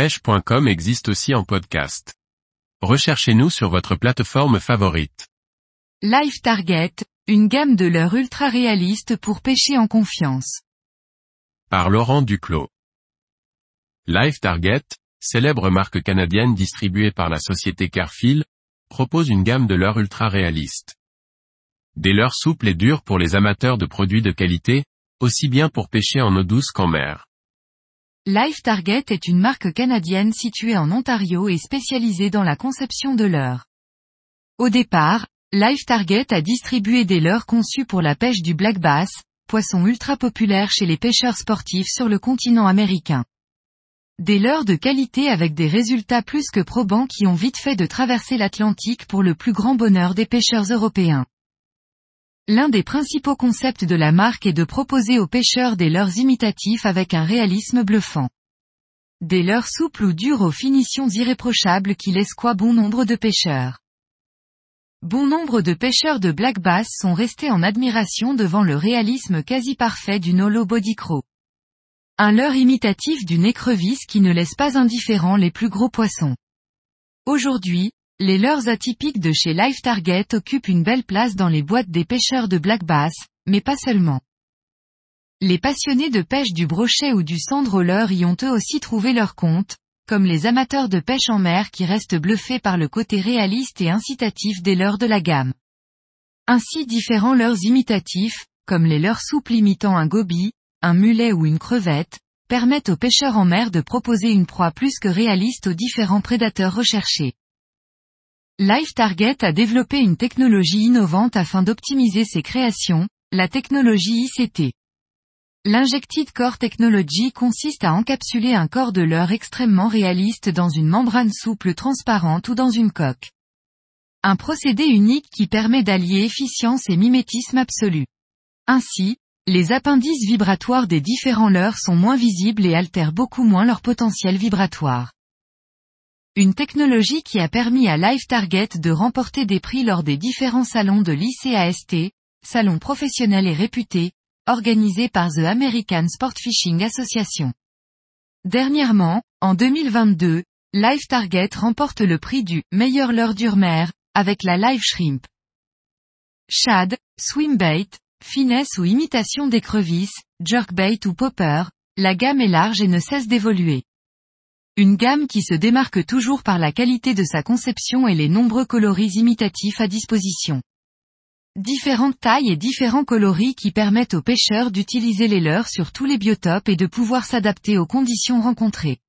pêche.com existe aussi en podcast. Recherchez-nous sur votre plateforme favorite. Life Target, une gamme de leurres ultra réalistes pour pêcher en confiance. Par Laurent Duclos. Life Target, célèbre marque canadienne distribuée par la société Carfield, propose une gamme de leurres ultra réalistes. Des leurres souples et dures pour les amateurs de produits de qualité, aussi bien pour pêcher en eau douce qu'en mer. Life Target est une marque canadienne située en Ontario et spécialisée dans la conception de leurres. Au départ, Life Target a distribué des leurres conçus pour la pêche du black bass, poisson ultra populaire chez les pêcheurs sportifs sur le continent américain. Des leurres de qualité avec des résultats plus que probants qui ont vite fait de traverser l'Atlantique pour le plus grand bonheur des pêcheurs européens. L'un des principaux concepts de la marque est de proposer aux pêcheurs des leurres imitatifs avec un réalisme bluffant. Des leurres souples ou dures aux finitions irréprochables qui laissent quoi bon nombre de pêcheurs. Bon nombre de pêcheurs de black bass sont restés en admiration devant le réalisme quasi parfait du Nolo Body Crow. Un leurre imitatif d'une écrevisse qui ne laisse pas indifférents les plus gros poissons. Aujourd'hui, les leurres atypiques de chez Life Target occupent une belle place dans les boîtes des pêcheurs de black bass, mais pas seulement. Les passionnés de pêche du brochet ou du sandroller y ont eux aussi trouvé leur compte, comme les amateurs de pêche en mer qui restent bluffés par le côté réaliste et incitatif des leurres de la gamme. Ainsi différents leurres imitatifs, comme les leurres souples imitant un goby, un mulet ou une crevette, permettent aux pêcheurs en mer de proposer une proie plus que réaliste aux différents prédateurs recherchés. Life Target a développé une technologie innovante afin d'optimiser ses créations, la technologie ICT. L'injected core technology consiste à encapsuler un corps de leurre extrêmement réaliste dans une membrane souple transparente ou dans une coque. Un procédé unique qui permet d'allier efficience et mimétisme absolu. Ainsi, les appendices vibratoires des différents leurres sont moins visibles et altèrent beaucoup moins leur potentiel vibratoire. Une technologie qui a permis à Live Target de remporter des prix lors des différents salons de l'ICAST, salon professionnel et réputé, organisés par The American Sport Fishing Association. Dernièrement, en 2022, Live Target remporte le prix du meilleur leurre d'urmer, avec la Live Shrimp. Shad, swimbait, finesse ou imitation d'écrevisse, jerkbait ou popper, la gamme est large et ne cesse d'évoluer. Une gamme qui se démarque toujours par la qualité de sa conception et les nombreux coloris imitatifs à disposition. Différentes tailles et différents coloris qui permettent aux pêcheurs d'utiliser les leurs sur tous les biotopes et de pouvoir s'adapter aux conditions rencontrées.